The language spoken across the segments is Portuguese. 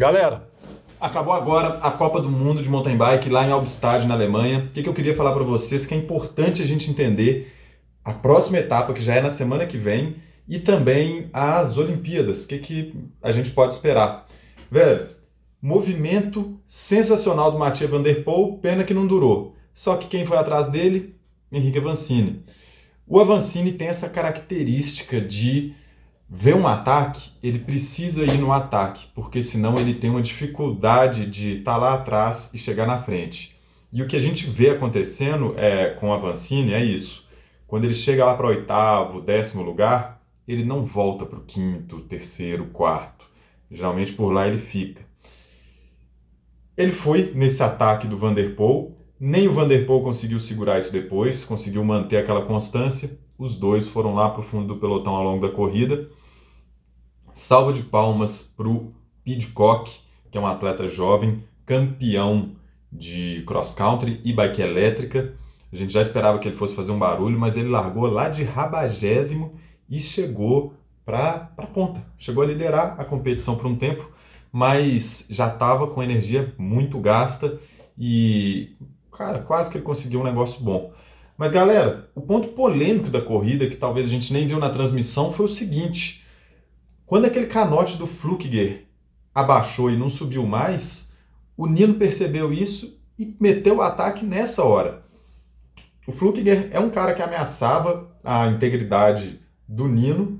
Galera, acabou agora a Copa do Mundo de mountain bike lá em Albstadt, na Alemanha. O que, que eu queria falar para vocês que é importante a gente entender a próxima etapa, que já é na semana que vem, e também as Olimpíadas. O que, que a gente pode esperar? Velho, movimento sensacional do Mathieu Van Der Poel, pena que não durou. Só que quem foi atrás dele? Henrique Avancini. O Avancini tem essa característica de ver um ataque, ele precisa ir no ataque, porque senão ele tem uma dificuldade de estar tá lá atrás e chegar na frente. E o que a gente vê acontecendo é, com o Avancini é isso. Quando ele chega lá para oitavo, décimo lugar, ele não volta para o quinto, terceiro, quarto. Geralmente por lá ele fica. Ele foi nesse ataque do Vanderpool, nem o Vanderpool conseguiu segurar isso depois, conseguiu manter aquela constância. Os dois foram lá para o fundo do pelotão ao longo da corrida Salva de palmas para o Pidcock, que é um atleta jovem, campeão de cross country e bike elétrica. A gente já esperava que ele fosse fazer um barulho, mas ele largou lá de rabagésimo e chegou para a ponta. Chegou a liderar a competição por um tempo, mas já estava com energia muito gasta e, cara, quase que ele conseguiu um negócio bom. Mas, galera, o ponto polêmico da corrida, que talvez a gente nem viu na transmissão, foi o seguinte quando aquele canote do Flukger abaixou e não subiu mais, o Nino percebeu isso e meteu o ataque nessa hora. O Flukger é um cara que ameaçava a integridade do Nino.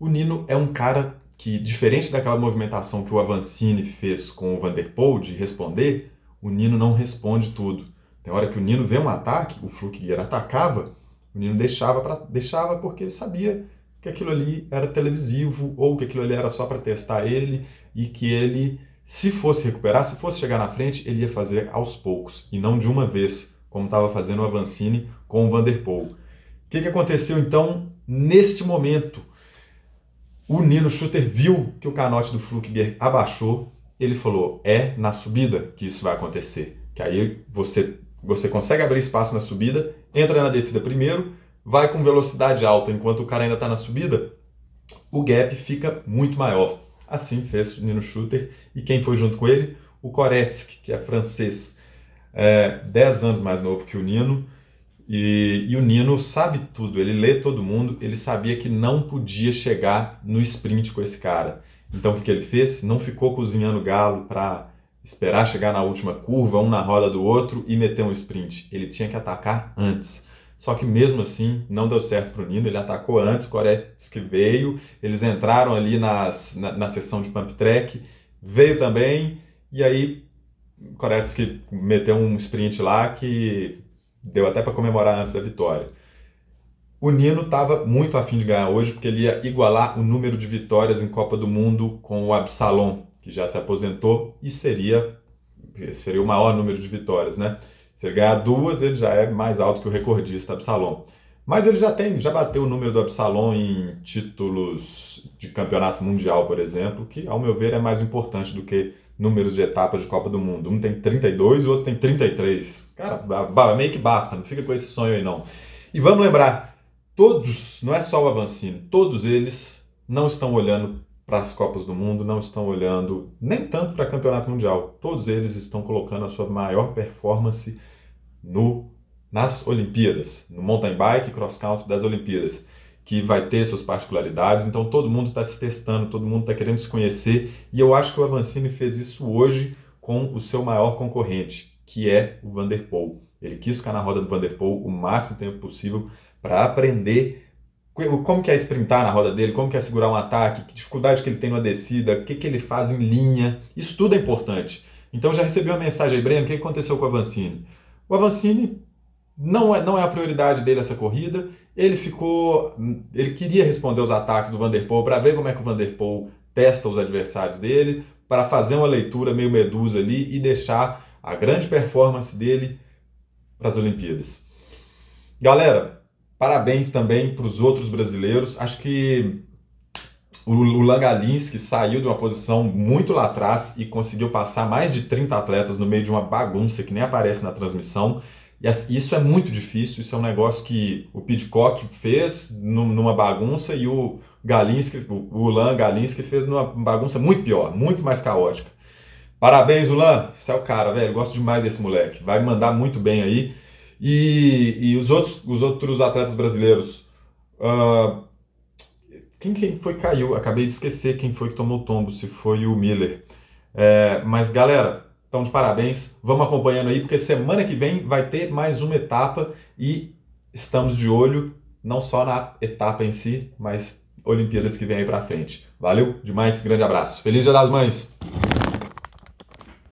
O Nino é um cara que, diferente daquela movimentação que o Avancini fez com o Vanderpool de responder, o Nino não responde tudo. Tem hora que o Nino vê um ataque, o Flukger atacava, o Nino deixava, pra, deixava porque ele sabia que aquilo ali era televisivo ou que aquilo ali era só para testar ele e que ele, se fosse recuperar, se fosse chegar na frente, ele ia fazer aos poucos e não de uma vez, como estava fazendo o Avancini com o Vanderpool. O que, que aconteceu então neste momento? O Nino Schutter viu que o canote do Flukger abaixou, ele falou: é na subida que isso vai acontecer. Que aí você, você consegue abrir espaço na subida, entra na descida primeiro, vai com velocidade alta enquanto o cara ainda está na subida, o gap fica muito maior. Assim fez o Nino Schutter e quem foi junto com ele? O Koretsky, que é francês, é, 10 anos mais novo que o Nino. E, e, o Nino sabe tudo, ele lê todo mundo, ele sabia que não podia chegar no sprint com esse cara. Então o que, que ele fez? Não ficou cozinhando galo para esperar chegar na última curva, um na roda do outro e meter um sprint. Ele tinha que atacar antes. Só que mesmo assim não deu certo para o Nino, ele atacou antes, o Koretsky veio, eles entraram ali nas, na, na sessão de pump track, veio também, e aí o Koretsky meteu um sprint lá que deu até para comemorar antes da vitória. O Nino estava muito afim de ganhar hoje, porque ele ia igualar o número de vitórias em Copa do Mundo com o Absalom, que já se aposentou, e seria, seria o maior número de vitórias, né? Se ele ganhar duas, ele já é mais alto que o recordista Absalom. Mas ele já tem, já bateu o número do Absalom em títulos de campeonato mundial, por exemplo, que ao meu ver é mais importante do que números de etapas de Copa do Mundo. Um tem 32 e o outro tem 33. Cara, meio que basta, não fica com esse sonho aí não. E vamos lembrar, todos, não é só o Avancini, todos eles não estão olhando para as Copas do Mundo, não estão olhando nem tanto para Campeonato Mundial. Todos eles estão colocando a sua maior performance no nas Olimpíadas, no mountain bike cross country das Olimpíadas, que vai ter suas particularidades. Então todo mundo está se testando, todo mundo está querendo se conhecer, e eu acho que o Avancini fez isso hoje com o seu maior concorrente, que é o Vanderpool. Ele quis ficar na roda do Vanderpool o máximo tempo possível para aprender como que é sprintar na roda dele, como que é segurar um ataque, que dificuldade que ele tem numa descida, o que, que ele faz em linha, isso tudo é importante. Então já recebi uma mensagem aí, Breno, o que aconteceu com o Avancini? O Avancini não é, não é a prioridade dele essa corrida, ele ficou, ele queria responder os ataques do Vanderpool para ver como é que o Vanderpool testa os adversários dele, para fazer uma leitura meio medusa ali e deixar a grande performance dele para as Olimpíadas. Galera, Parabéns também para os outros brasileiros. Acho que o, o Langalinski saiu de uma posição muito lá atrás e conseguiu passar mais de 30 atletas no meio de uma bagunça que nem aparece na transmissão. E isso é muito difícil, isso é um negócio que o Pidcock fez numa bagunça e o Galinski, o Lan Galinski fez numa bagunça muito pior, muito mais caótica. Parabéns, Ulan. Você é o cara, velho. Gosto demais desse moleque. Vai mandar muito bem aí. E, e os, outros, os outros atletas brasileiros. Uh, quem, quem foi que caiu? Acabei de esquecer quem foi que tomou o tombo, se foi o Miller. É, mas, galera, então de parabéns. Vamos acompanhando aí, porque semana que vem vai ter mais uma etapa e estamos de olho não só na etapa em si, mas Olimpíadas que vem aí pra frente. Valeu demais, grande abraço. Feliz Dia das Mães!